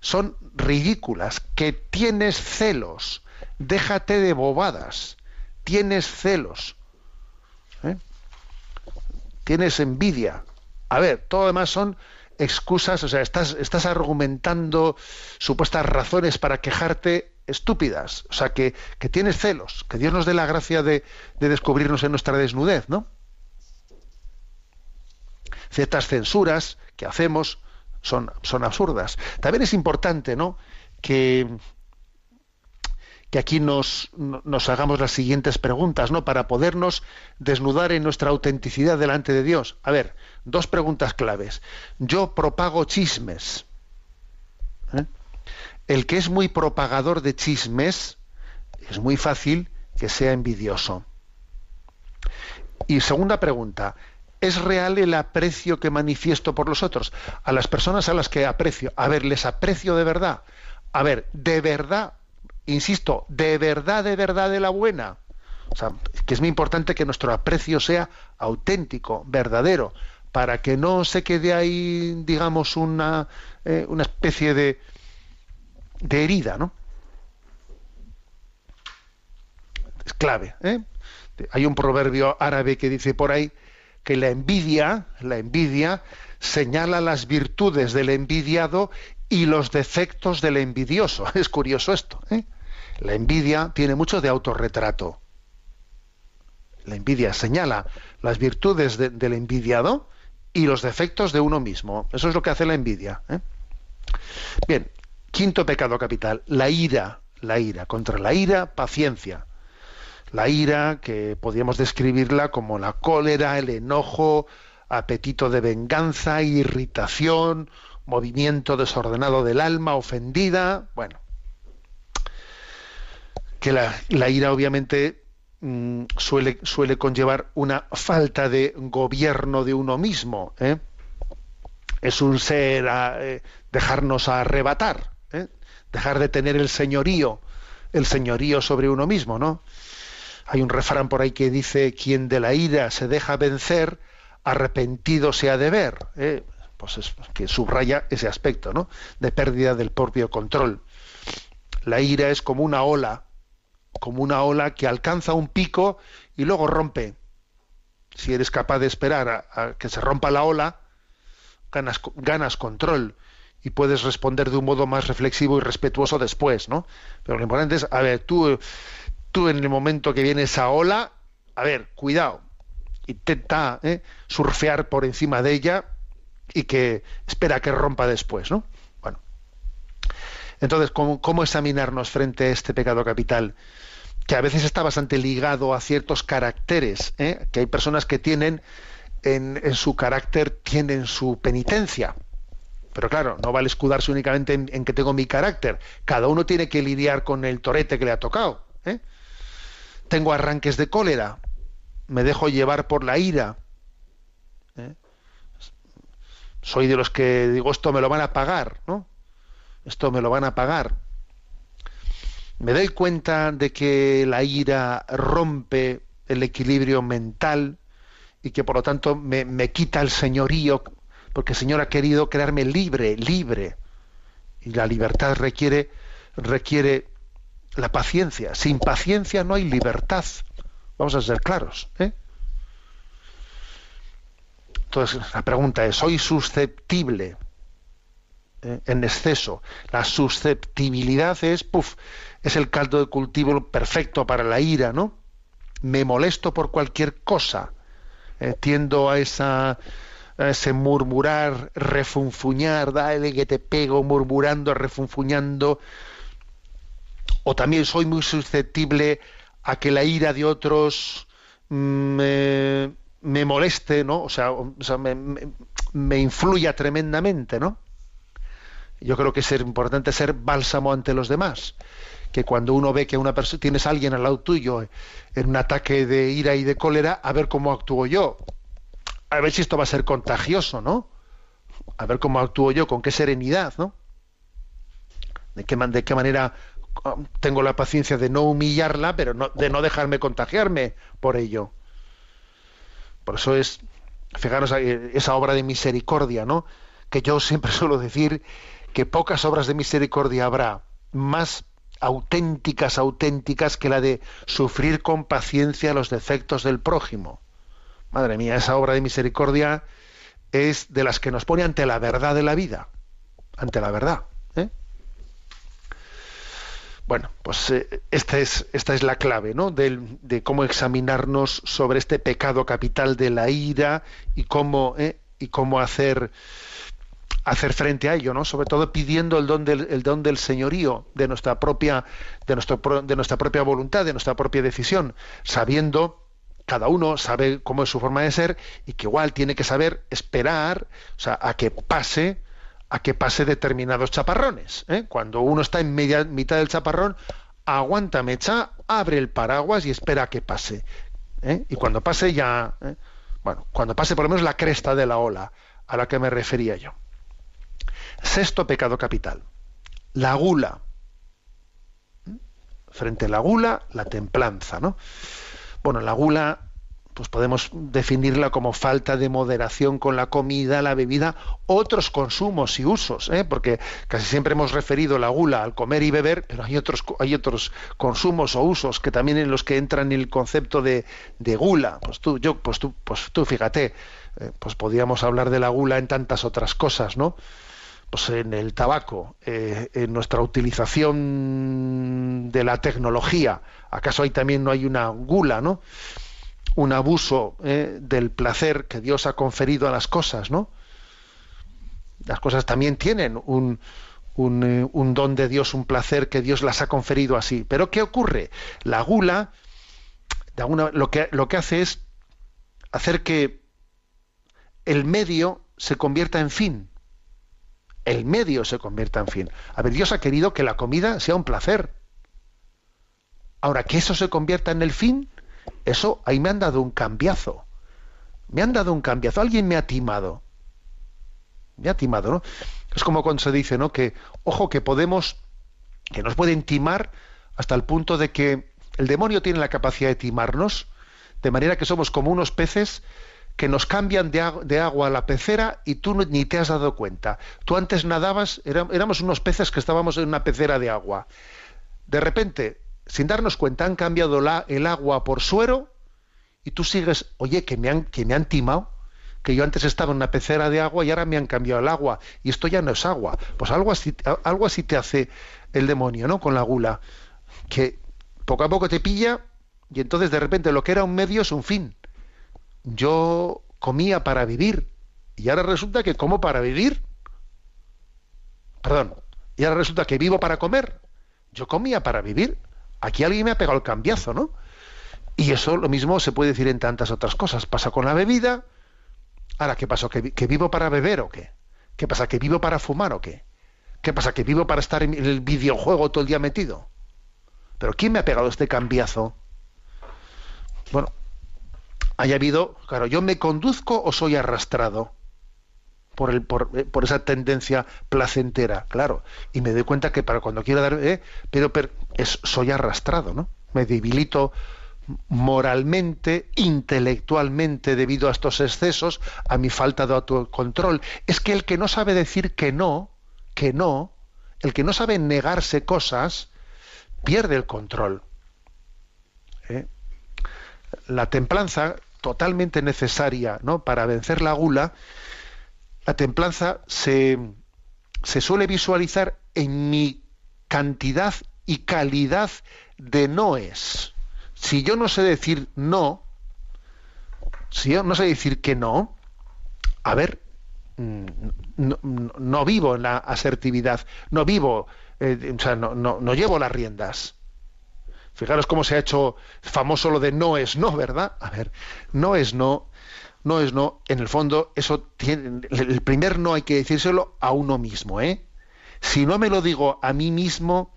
son ridículas, que tienes celos, déjate de bobadas, tienes celos, ¿eh? tienes envidia. A ver, todo lo demás son excusas, o sea, estás, estás argumentando supuestas razones para quejarte estúpidas, o sea, que, que tienes celos, que Dios nos dé la gracia de, de descubrirnos en nuestra desnudez, ¿no? Ciertas censuras que hacemos son, son absurdas. También es importante, ¿no? Que, que aquí nos, no- nos hagamos las siguientes preguntas, ¿no? Para podernos desnudar en nuestra autenticidad delante de Dios. A ver, dos preguntas claves. Yo propago chismes. ¿eh? El que es muy propagador de chismes es muy fácil que sea envidioso. Y segunda pregunta, ¿es real el aprecio que manifiesto por los otros? A las personas a las que aprecio. A ver, ¿les aprecio de verdad? A ver, ¿de verdad? Insisto, ¿de verdad, de verdad de la buena? O sea, que es muy importante que nuestro aprecio sea auténtico, verdadero, para que no se quede ahí, digamos, una, eh, una especie de, de herida, ¿no? Es clave. ¿eh? Hay un proverbio árabe que dice por ahí que la envidia, la envidia señala las virtudes del envidiado y los defectos del envidioso. Es curioso esto. ¿eh? La envidia tiene mucho de autorretrato. La envidia señala las virtudes de- del envidiado y los defectos de uno mismo. Eso es lo que hace la envidia. ¿eh? Bien, quinto pecado capital, la ira. La ira. Contra la ira, paciencia. La ira, que podríamos describirla como la cólera, el enojo, apetito de venganza, irritación, movimiento desordenado del alma ofendida. Bueno, que la, ira obviamente mm, suele, suele conllevar una falta de gobierno de uno mismo. ¿eh? Es un ser a, eh, dejarnos arrebatar, ¿eh? dejar de tener el señorío, el señorío sobre uno mismo, ¿no? Hay un refrán por ahí que dice quien de la ira se deja vencer, arrepentido se ha de ver. Pues es que subraya ese aspecto, ¿no? De pérdida del propio control. La ira es como una ola, como una ola que alcanza un pico y luego rompe. Si eres capaz de esperar a, que se rompa la ola, ganas, ganas control y puedes responder de un modo más reflexivo y respetuoso después, ¿no? Pero lo importante es, a ver, tú, tú en el momento que viene esa ola, a ver, cuidado, intenta ¿eh? surfear por encima de ella y que espera que rompa después, ¿no? Bueno, entonces, ¿cómo, examinarnos frente a este pecado capital? Que a veces está bastante ligado a ciertos caracteres, ¿eh? que hay personas que tienen en, su carácter, tienen su penitencia. Pero claro, no vale escudarse únicamente en, en que tengo mi carácter. Cada uno tiene que lidiar con el torete que le ha tocado. ¿eh? Tengo arranques de cólera. Me dejo llevar por la ira. ¿eh? Soy de los que digo, esto me lo van a pagar, ¿no? Esto me lo van a pagar. Me doy cuenta de que la ira rompe el equilibrio mental y que por lo tanto me, me quita el señorío porque el Señor ha querido crearme libre, libre. Y la libertad requiere, requiere la paciencia. Sin paciencia no hay libertad. Vamos a ser claros. ¿eh? Entonces, la pregunta es, ¿soy susceptible eh, en exceso? La susceptibilidad es, puff, es el caldo de cultivo perfecto para la ira, ¿no? Me molesto por cualquier cosa. Eh, tiendo a esa ese murmurar, refunfuñar, dale que te pego, murmurando, refunfuñando. O también soy muy susceptible a que la ira de otros me, me moleste, ¿no? O sea, o sea me, me, me, influya tremendamente, ¿no? Yo creo que es importante ser bálsamo ante los demás. Que cuando uno ve que una persona tienes a alguien al lado tuyo en un ataque de ira y de cólera, a ver cómo actúo yo. A ver si esto va a ser contagioso, ¿no? A ver cómo actúo yo, con qué serenidad, ¿no? De qué, man- de qué manera um, tengo la paciencia de no humillarla, pero no, de no dejarme contagiarme por ello. Por eso es, fijaros, eh, esa obra de misericordia, ¿no? Que yo siempre suelo decir que pocas obras de misericordia habrá más auténticas, auténticas que la de sufrir con paciencia los defectos del prójimo. Madre mía, esa obra de misericordia es de las que nos pone ante la verdad de la vida, ante la verdad. ¿eh? Bueno, pues eh, esta, es, esta es la clave, ¿no? Del- de cómo examinarnos sobre este pecado capital de la ira y cómo, ¿eh? y cómo hacer, hacer frente a ello, ¿no? Sobre todo pidiendo el don del, el don del señorío de nuestra propia, de nuestro, de nuestra propia voluntad, de nuestra propia decisión, sabiendo cada uno sabe cómo es su forma de ser y que igual tiene que saber esperar, o sea, a que pase, a que pase determinados chaparrones. ¿eh? Cuando uno está en media, mitad del chaparrón, aguanta mecha, abre el paraguas y espera a que pase. ¿eh? Y cuando pase ya, ¿eh? bueno, cuando pase por lo menos la cresta de la ola a la que me refería yo. Sexto pecado capital, la gula. ¿Mm? Frente a la gula, la templanza, ¿no? Bueno, la gula, pues podemos definirla como falta de moderación con la comida, la bebida, otros consumos y usos, ¿eh? porque casi siempre hemos referido la gula al comer y beber, pero hay otros, hay otros consumos o usos que también en los que entran el concepto de, de gula. Pues tú, yo, pues tú, pues tú fíjate, eh, pues podríamos hablar de la gula en tantas otras cosas, ¿no? Pues en el tabaco, eh, en nuestra utilización de la tecnología, ¿acaso ahí también no hay una gula, ¿no? Un abuso eh, del placer que Dios ha conferido a las cosas, ¿no? Las cosas también tienen un, un, eh, un don de Dios, un placer que Dios las ha conferido así. Pero ¿qué ocurre? La gula, de lo que hace es hacer que el medio se convierta en fin el medio se convierta en fin. A ver, Dios ha querido que la comida sea un placer. Ahora, que eso se convierta en el fin, eso ahí me han dado un cambiazo. Me han dado un cambiazo. Alguien me ha timado. Me ha timado, ¿no? Es como cuando se dice, ¿no? Que, ojo, que podemos, que nos pueden timar hasta el punto de que el demonio tiene la capacidad de timarnos, de manera que somos como unos peces que nos cambian de, de agua a la pecera y tú ni te has dado cuenta. Tú antes nadabas, éramos unos peces que estábamos en una pecera de agua. De repente, sin darnos cuenta, han cambiado el agua por suero y tú sigues, oye, que me, han, que me han timado, que yo antes estaba en una pecera de agua y ahora me han cambiado el agua y esto ya no es agua. Pues algo así, algo así te hace el demonio, ¿no? Con la gula, que poco a poco te pilla y entonces de repente lo que era un medio es un fin yo comía para vivir y ahora resulta que como para vivir. Perdón, y ahora resulta que vivo para comer. Yo comía para vivir. Aquí alguien me ha pegado el cambiazo, ¿no? Y eso lo mismo se puede decir en tantas otras cosas. Pasa con la bebida. Ahora, ¿qué pasa? ¿Que, que vivo para beber o qué? ¿Qué pasa? ¿Que vivo para fumar o qué? ¿Qué pasa? ¿Que vivo para estar en el videojuego todo el día metido? ¿Pero quién me ha pegado este cambiazo? Bueno, haya habido, claro, yo me conduzco o soy arrastrado por, el, por, eh, esa tendencia placentera, claro, y me doy cuenta que para cuando quiero dar, eh, pero, soy arrastrado, ¿no? Me debilito moralmente, intelectualmente, debido a estos excesos, a mi falta de autocontrol. Es que el que no sabe decir que no, que no, el que no sabe negarse cosas, pierde el control. ¿eh? la templanza totalmente necesaria ¿no? para vencer la gula, la templanza se, se suele visualizar en mi cantidad y calidad de noes. Si yo no sé decir no, si yo no sé decir que no, a ver, mm, no, vivo en la asertividad, no vivo, eh, o sea, no, no, no llevo las riendas. Fijaros cómo se ha hecho famoso lo de no es no, ¿verdad? A ver, no es no, no es no. En el fondo, eso tiene, el primer no hay que decírselo a uno mismo, ¿eh? Si no me lo digo a mí mismo,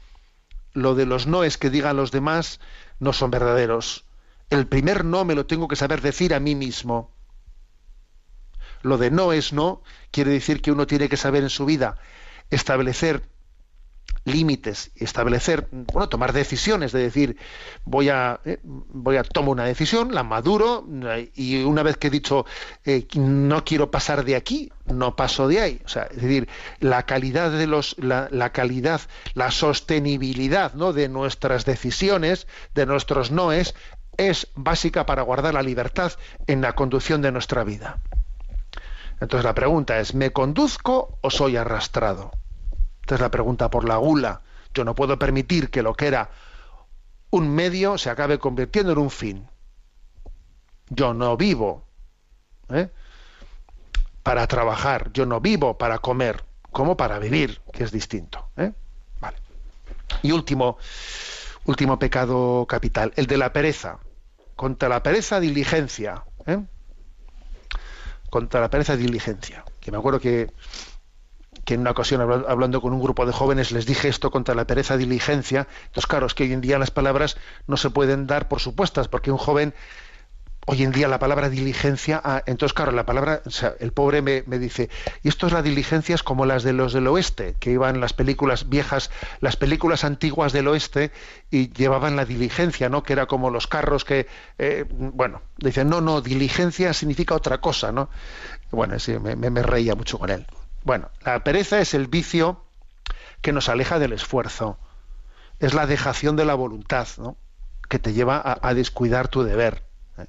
lo de los noes que digan los demás no son verdaderos. El primer no me lo tengo que saber decir a mí mismo. Lo de no es no quiere decir que uno tiene que saber en su vida establecer límites y establecer, bueno, tomar decisiones, de decir, voy a, eh, voy a tomar una decisión, la maduro, y una vez que he dicho, eh, no quiero pasar de aquí, no paso de ahí. O sea, es decir, la calidad de los, la, la calidad, la sostenibilidad ¿no? de nuestras decisiones, de nuestros noes, es básica para guardar la libertad en la conducción de nuestra vida. Entonces la pregunta es, ¿me conduzco o soy arrastrado? Esta es la pregunta por la gula. Yo no puedo permitir que lo que era un medio se acabe convirtiendo en un fin. Yo no vivo ¿eh? para trabajar, yo no vivo para comer, como para vivir, que es distinto. ¿eh? Vale. Y último, último pecado capital, el de la pereza. Contra la pereza, diligencia. ¿eh? Contra la pereza, diligencia. Que me acuerdo que que en una ocasión hablando con un grupo de jóvenes les dije esto contra la pereza diligencia. Entonces, claro, es que hoy en día las palabras no se pueden dar por supuestas, porque un joven, hoy en día la palabra diligencia, ah, entonces, claro, la palabra, o sea, el pobre me, me, dice, y esto es la diligencia es como las de los del oeste, que iban las películas viejas, las películas antiguas del oeste, y llevaban la diligencia, ¿no? Que era como los carros que, eh, bueno, dicen, no, no, diligencia significa otra cosa, ¿no? Bueno, sí, me, me reía mucho con él. Bueno, la pereza es el vicio que nos aleja del esfuerzo. Es la dejación de la voluntad, ¿no? que te lleva a, descuidar tu deber. ¿eh?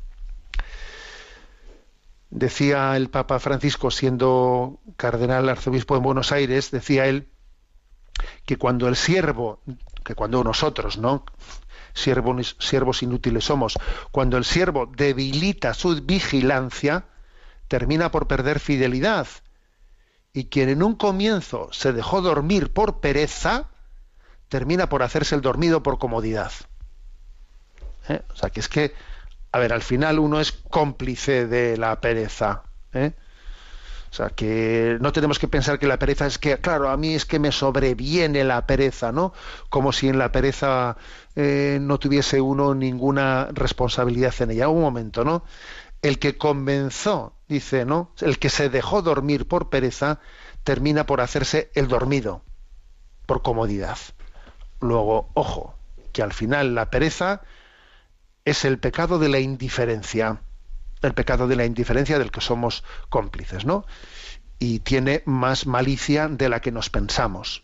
Decía el Papa Francisco, siendo cardenal arzobispo en Buenos Aires, decía él que cuando el siervo, que cuando nosotros, ¿no? Siervos inútiles somos, cuando el siervo debilita su vigilancia, termina por perder fidelidad y quien en un comienzo se dejó dormir por pereza, termina por hacerse el dormido por comodidad. ¿Eh? O sea, que es que, a ver, al final uno es cómplice de la pereza. ¿eh? O sea, que no tenemos que pensar que la pereza es que, claro, a mí es que me sobreviene la pereza, ¿no? Como si en la pereza eh, no tuviese uno ninguna responsabilidad en ella. Un momento, ¿no? El que comenzó dice, ¿no? El que se dejó dormir por pereza termina por hacerse el dormido, por comodidad. Luego, ojo, que al final la pereza es el pecado de la indiferencia, el pecado de la indiferencia del que somos cómplices, ¿no? Y tiene más malicia de la que nos pensamos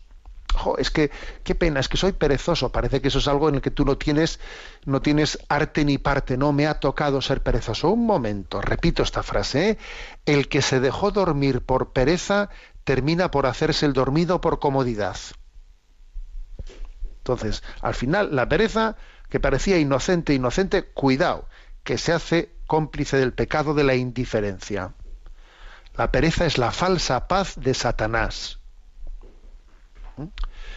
es que qué pena, es que soy perezoso. Parece que eso es algo en el que tú no tienes, no tienes arte ni parte. No me ha tocado ser perezoso. Un momento, repito esta frase. ¿eh? El que se dejó dormir por pereza termina por hacerse el dormido por comodidad. Entonces, al final, la pereza, que parecía inocente, inocente, cuidado, que se hace cómplice del pecado de la indiferencia. La pereza es la falsa paz de Satanás.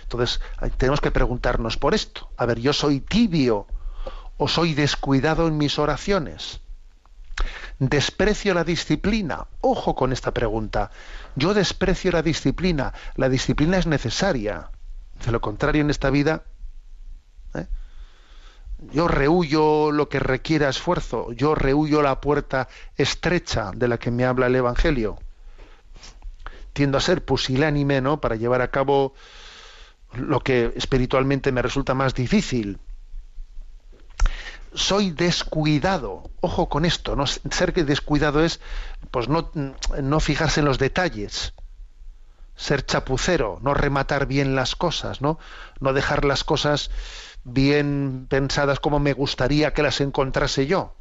Entonces, tenemos que preguntarnos por esto. A ver, ¿yo soy tibio o soy descuidado en mis oraciones? ¿Desprecio la disciplina? Ojo con esta pregunta. Yo desprecio la disciplina. La disciplina es necesaria. De lo contrario, en esta vida, ¿eh? yo rehuyo lo que requiera esfuerzo. Yo rehuyo la puerta estrecha de la que me habla el Evangelio tiendo a ser pusilánime, ¿no? Para llevar a cabo lo que espiritualmente me resulta más difícil. Soy descuidado. Ojo con esto, ¿no? Ser que descuidado es pues no, no fijarse en los detalles. Ser chapucero, no rematar bien las cosas, ¿no? No dejar las cosas bien pensadas como me gustaría que las encontrase yo.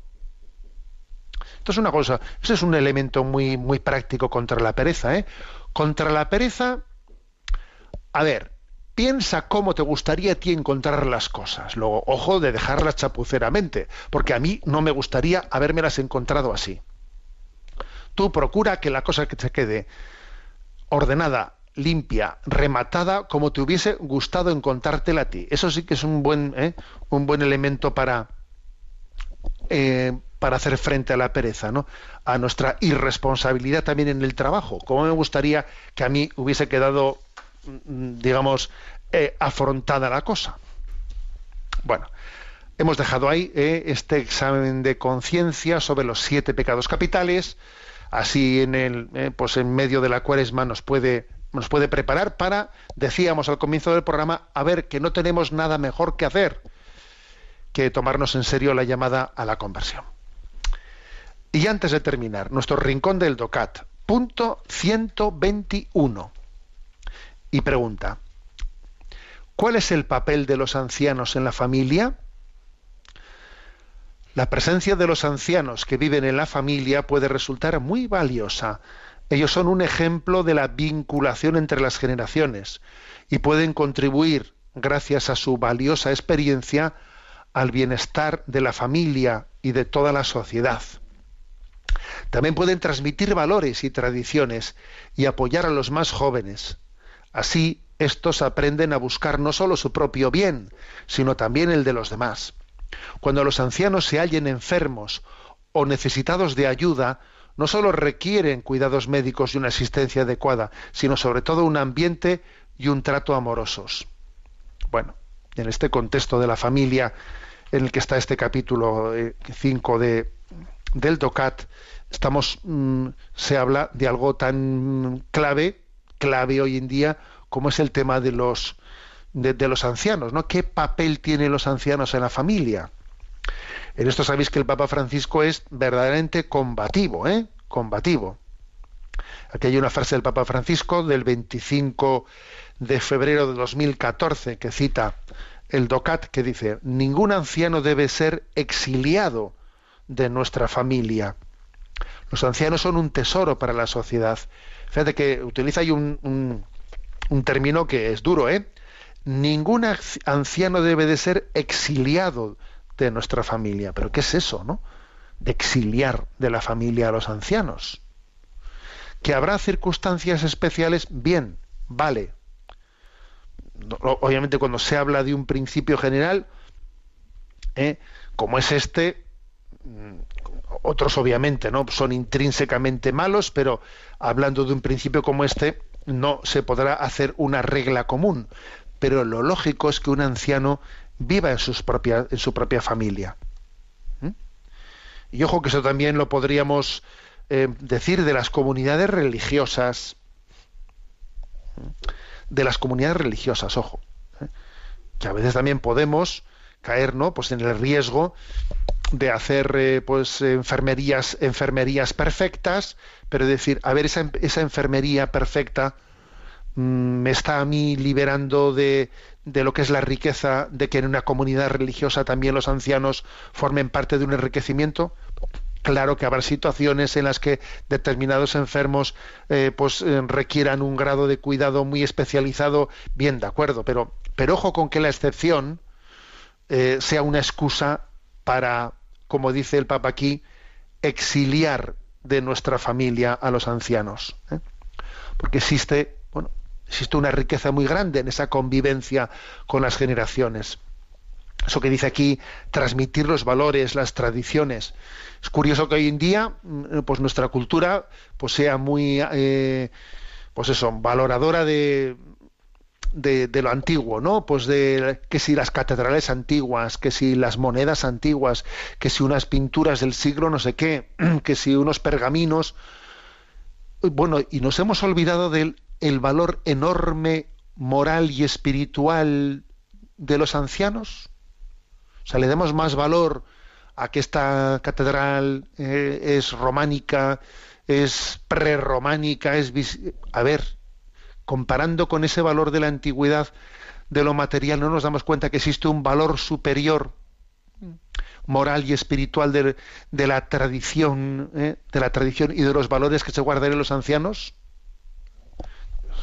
Esto es una cosa, ese es un elemento muy, muy práctico contra la pereza, ¿eh? Contra la pereza, a ver, piensa cómo te gustaría a ti encontrar las cosas. Luego, ojo de dejarlas chapuceramente, porque a mí no me gustaría habérmelas encontrado así. Tú procura que la cosa que te quede ordenada, limpia, rematada, como te hubiese gustado encontrártela a ti. Eso sí que es un buen, ¿eh? un buen elemento para, eh, para hacer frente a la pereza, ¿no? A nuestra irresponsabilidad también en el trabajo. Como me gustaría que a mí hubiese quedado mm, digamos, eh, afrontada la cosa. Bueno, hemos dejado ahí eh, este examen de conciencia sobre los siete pecados capitales. Así en el, eh, pues en medio de la cuaresma nos puede nos puede preparar para, decíamos al comienzo del programa, a ver que no tenemos nada mejor que hacer que tomarnos en serio la llamada a la conversión. Y antes de terminar, nuestro rincón del DOCAT, punto 121. Y pregunta, ¿cuál es el papel de los ancianos en la familia? La presencia de los ancianos que viven en la familia puede resultar muy valiosa. Ellos son un ejemplo de la vinculación entre las generaciones y pueden contribuir, gracias a su valiosa experiencia, al bienestar de la familia y de toda la sociedad. También pueden transmitir valores y tradiciones y apoyar a los más jóvenes. Así, estos aprenden a buscar no solo su propio bien, sino también el de los demás. Cuando los ancianos se hallen enfermos o necesitados de ayuda, no solo requieren cuidados médicos y una asistencia adecuada, sino sobre todo un ambiente y un trato amorosos. Bueno, en este contexto de la familia en el que está este capítulo 5 de, del DOCAT, estamos, mm, se habla de algo tan clave, clave hoy en día, como es el tema de los, de, los ancianos, ¿no? ¿Qué papel tienen los ancianos en la familia? En esto sabéis que el Papa Francisco es verdaderamente combativo, ¿eh? Combativo. Aquí hay una frase del Papa Francisco del 25 de febrero de 2014 que cita el DOCAT que dice, ningún anciano debe ser exiliado de nuestra familia. Los ancianos son un tesoro para la sociedad. Fíjate que utiliza ahí un, un, término que es duro, ¿eh? Ningún anciano debe de ser exiliado de nuestra familia. Pero ¿qué es eso, no? De exiliar de la familia a los ancianos. Que habrá circunstancias especiales, bien, vale. Obviamente cuando se habla de un principio general, ¿eh? como es este, otros obviamente no son intrínsecamente malos, pero hablando de un principio como este, no se podrá hacer una regla común. Pero lo lógico es que un anciano viva en, sus en su propia familia. ¿Mm? Y ojo que eso también lo podríamos eh, decir de las comunidades religiosas. De las comunidades religiosas, ojo. ¿eh? Que a veces también podemos caer ¿no? pues en el riesgo de hacer eh, pues enfermerías, enfermerías perfectas, pero decir, a ver, esa, esa enfermería perfecta mmm, me está a mí liberando de, de lo que es la riqueza de que en una comunidad religiosa también los ancianos formen parte de un enriquecimiento. Claro que habrá situaciones en las que determinados enfermos eh, pues eh, requieran un grado de cuidado muy especializado, bien de acuerdo, pero, pero ojo con que la excepción eh, sea una excusa para, como dice el Papa aquí, exiliar de nuestra familia a los ancianos. Porque existe existe una riqueza muy grande en esa convivencia con las generaciones. Eso que dice aquí, transmitir los valores, las tradiciones. Es curioso que hoy en día, mm, pues nuestra cultura, pues sea muy, eh, pues eso, valoradora de, de, lo antiguo, ¿no? Pues de que si las catedrales antiguas, que si las monedas antiguas, que si unas pinturas del siglo no sé qué, que si unos pergaminos. Bueno, y nos hemos olvidado del el valor enorme moral y espiritual de los ancianos? O sea, le damos más valor a que esta catedral eh, es románica, es prerrománica, es a ver, comparando con ese valor de la antigüedad de lo material, no nos damos cuenta que existe un valor superior moral y espiritual de, la tradición, eh, de la tradición y de los valores que se guardan en los ancianos.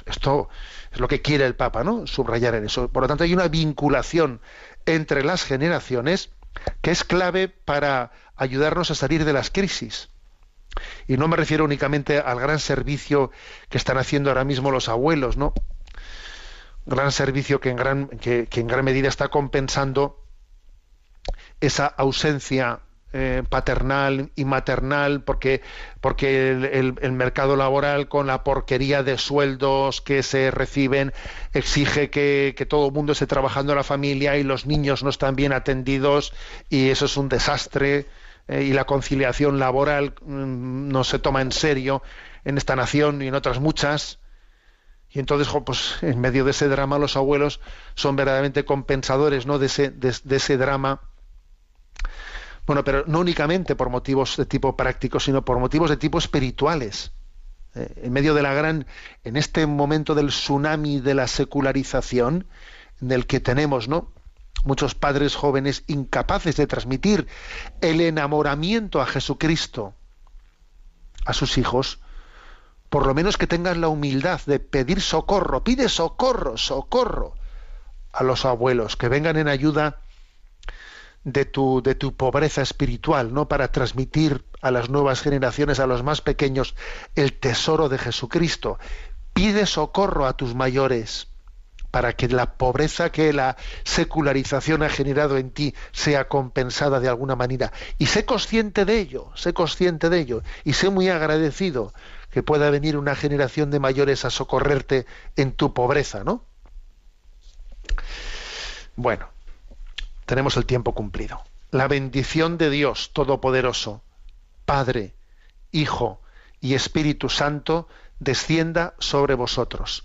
Esto es lo que quiere el Papa, ¿no? Subrayar en eso. Por lo tanto, hay una vinculación entre las generaciones que es clave para ayudarnos a salir de las crisis. Y no me refiero únicamente al gran servicio que están haciendo ahora mismo los abuelos, ¿no? Gran servicio que en gran, que, en gran medida está compensando esa ausencia eh, paternal y maternal, porque, porque el, el- el mercado laboral con la porquería de sueldos que se reciben exige que, que todo el mundo esté trabajando en la familia y los niños no están bien atendidos y eso es un desastre eh, y la conciliación laboral mm, no se toma en serio en esta nación y en otras muchas. Y entonces, pues en medio de ese drama los abuelos son verdaderamente compensadores ¿no? de, ese, de, de ese drama. Bueno, pero no únicamente por motivos de tipo práctico, sino por motivos de tipo espirituales. Eh, en medio de la gran, en este momento del tsunami de la secularización, en el que tenemos, ¿no? Muchos padres jóvenes incapaces de transmitir el enamoramiento a Jesucristo a sus hijos, por lo menos que tengan la humildad de pedir socorro, pide socorro, socorro a los abuelos, que vengan en ayuda de tu, de tu pobreza espiritual, ¿no? Para transmitir a las nuevas generaciones, a los más pequeños, el tesoro de Jesucristo. Pide socorro a tus mayores para que la pobreza que la secularización ha generado en ti sea compensada de alguna manera. Y sé consciente de ello, sé consciente de ello, y sé muy agradecido que pueda venir una generación de mayores a socorrerte en tu pobreza, ¿no? Bueno, tenemos el tiempo cumplido. La bendición de Dios Todopoderoso, Padre, Hijo y Espíritu Santo, descienda sobre vosotros.